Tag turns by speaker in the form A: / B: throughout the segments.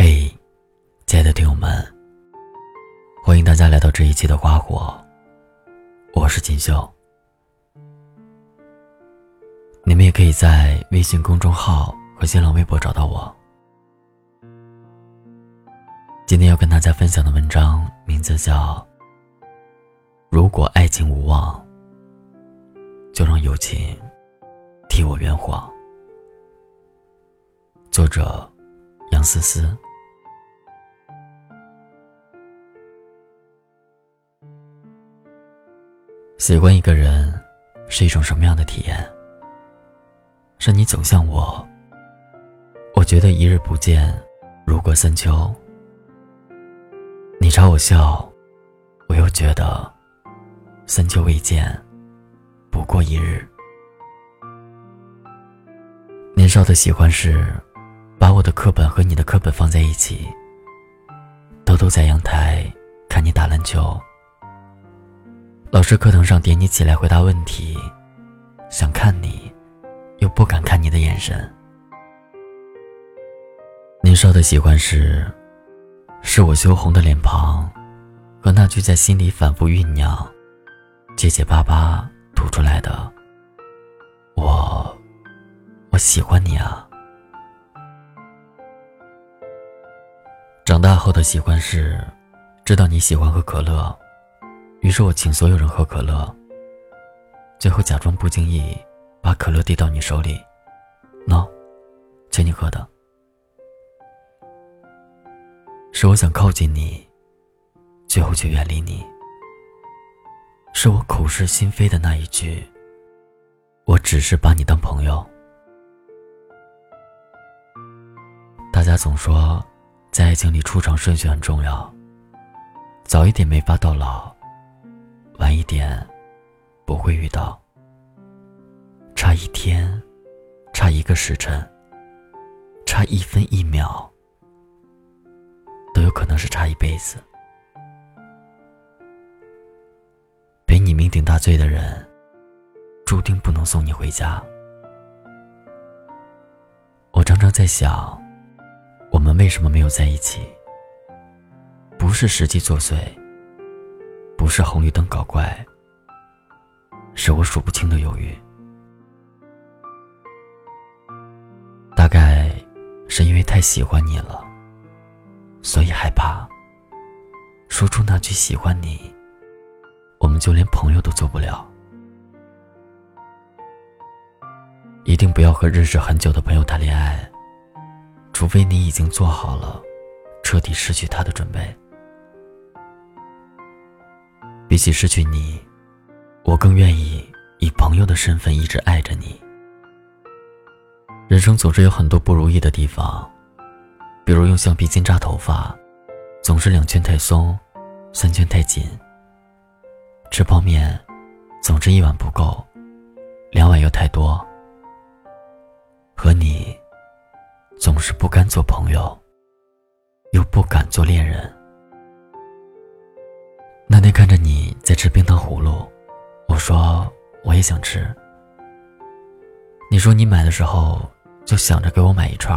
A: 嘿，亲爱的听友们，欢迎大家来到这一期的花火，我是锦绣。你们也可以在微信公众号和新浪微博找到我。今天要跟大家分享的文章名字叫《如果爱情无望，就让友情替我圆谎》。作者杨思思。喜欢一个人是一种什么样的体验？是你走向我，我觉得一日不见，如隔三秋。你朝我笑，我又觉得三秋未见，不过一日。年少的喜欢是，把我的课本和你的课本放在一起，偷偷在阳台看你打篮球。老师课堂上点你起来回答问题，想看你，又不敢看你的眼神。年少的喜欢是。是我羞红的脸庞，和那句在心里反复酝酿、结结巴巴吐出来的“我，我喜欢你啊”。长大后的喜欢是，知道你喜欢喝可乐，于是我请所有人喝可乐，最后假装不经意把可乐递到你手里，喏，请你喝的。是我想靠近你，最后却远离你。是我口是心非的那一句，我只是把你当朋友。大家总说，在爱情里出场顺序很重要，早一点没法到老，晚一点不会遇到。差一天，差一个时辰，差一分一秒。都有可能是差一辈子。陪你酩酊大醉的人，注定不能送你回家。我常常在想，我们为什么没有在一起？不是时机作祟，不是红绿灯搞怪，是我数不清的犹豫。大概是因为太喜欢你了。所以害怕说出那句喜欢你，我们就连朋友都做不了。一定不要和认识很久的朋友谈恋爱，除非你已经做好了彻底失去他的准备。比起失去你，我更愿意以朋友的身份一直爱着你。人生总是有很多不如意的地方。比如用橡皮筋扎头发，总是两圈太松，三圈太紧。吃泡面，总是一碗不够，两碗又太多。和你，总是不甘做朋友，又不敢做恋人。那天看着你在吃冰糖葫芦，我说我也想吃。你说你买的时候就想着给我买一串。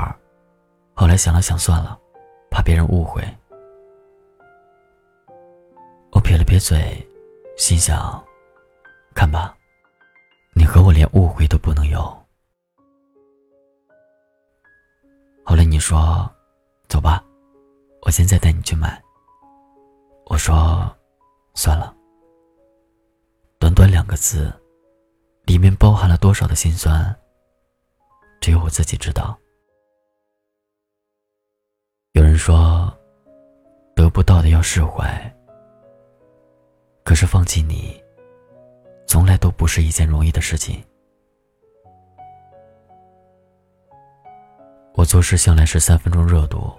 A: 后来想了想，算了，怕别人误会。我撇了撇嘴，心想：看吧，你和我连误会都不能有。后来你说：“走吧，我现在带你去买。”我说：“算了。”短短两个字，里面包含了多少的心酸，只有我自己知道。有人说，得不到的要释怀。可是放弃你，从来都不是一件容易的事情。我做事向来是三分钟热度，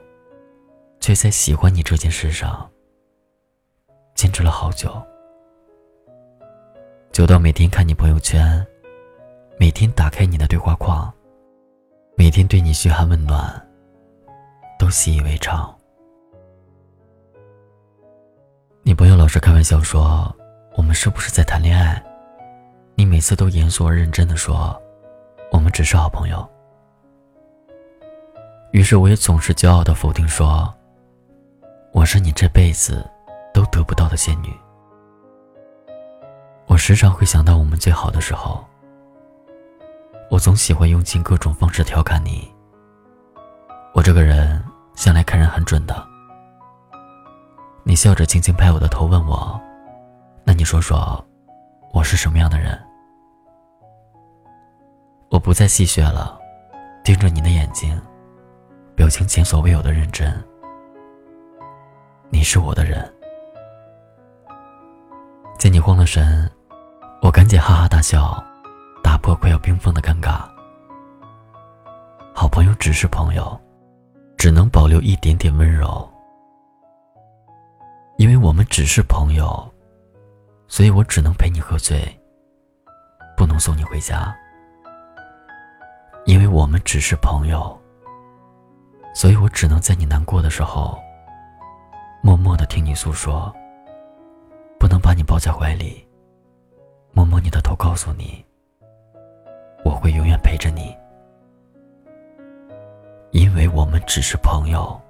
A: 却在喜欢你这件事上坚持了好久，久到每天看你朋友圈，每天打开你的对话框，每天对你嘘寒问暖。都习以为常。你朋友老是开玩笑说：“我们是不是在谈恋爱？”你每次都严肃而认真的说：“我们只是好朋友。”于是我也总是骄傲的否定说：“我是你这辈子都得不到的仙女。”我时常会想到我们最好的时候，我总喜欢用尽各种方式调侃你。我这个人向来看人很准的。你笑着轻轻拍我的头，问我：“那你说说，我是什么样的人？”我不再戏谑了，盯着你的眼睛，表情前所未有的认真。你是我的人，见你慌了神，我赶紧哈哈大笑，打破快要冰封的尴尬。好朋友只是朋友，只能保留一点点温柔，因为我们只是朋友，所以我只能陪你喝醉，不能送你回家。因为我们只是朋友，所以我只能在你难过的时候，默默的听你诉说，不能把你抱在怀里，摸摸你的头，告诉你，我会永远陪着你。因为我们只是朋友，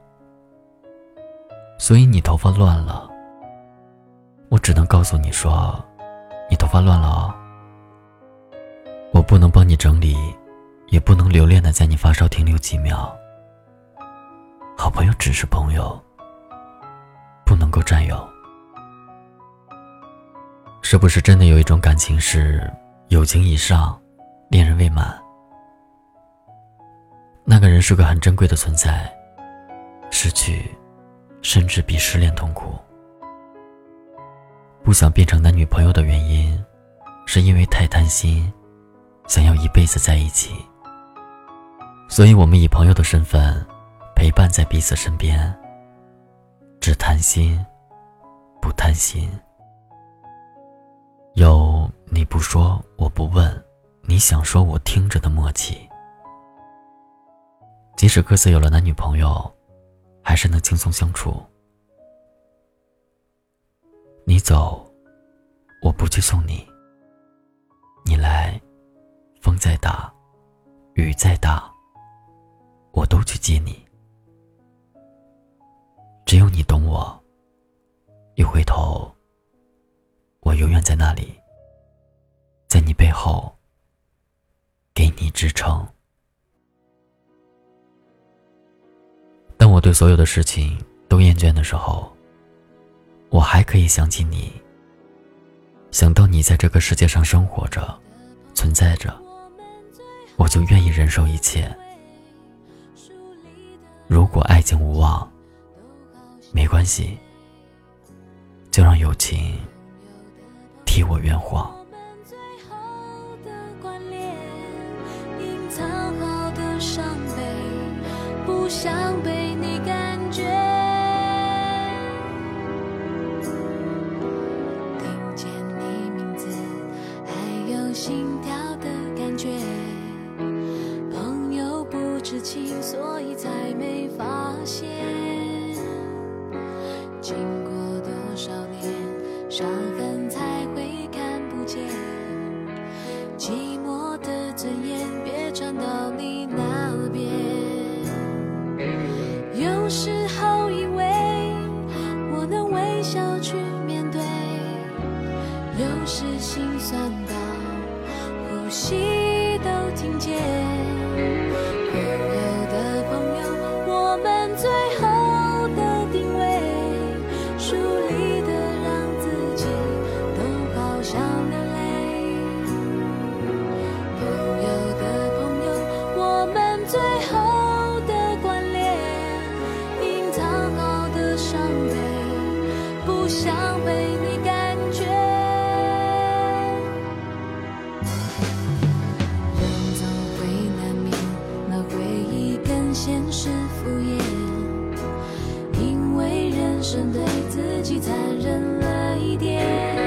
A: 所以你头发乱了，我只能告诉你说，你头发乱了哦，我不能帮你整理。也不能留恋的在你发梢停留几秒。好朋友只是朋友，不能够占有。是不是真的有一种感情是友情以上，恋人未满？那个人是个很珍贵的存在，失去，甚至比失恋痛苦。不想变成男女朋友的原因，是因为太贪心，想要一辈子在一起。所以，我们以朋友的身份陪伴在彼此身边，只谈心，不贪心。有你不说，我不问，你想说，我听着的默契。即使各自有了男女朋友，还是能轻松相处。你走，我不去送你；你来，风再大，雨再大。我都去接你，只有你懂我。一回头，我永远在那里，在你背后给你支撑。当我对所有的事情都厌倦的时候，我还可以想起你，想到你在这个世界上生活着、存在着，我就愿意忍受一切。如果爱情无望，没关系，就让友情替我圆谎，
B: 我们最后的关联，隐藏好的伤悲，不想被你感觉。听见你名字，还有心跳的感觉，朋友不知情，所以才没发现。经过多少年伤。是心酸到呼吸都听见。只对自己残忍了一点。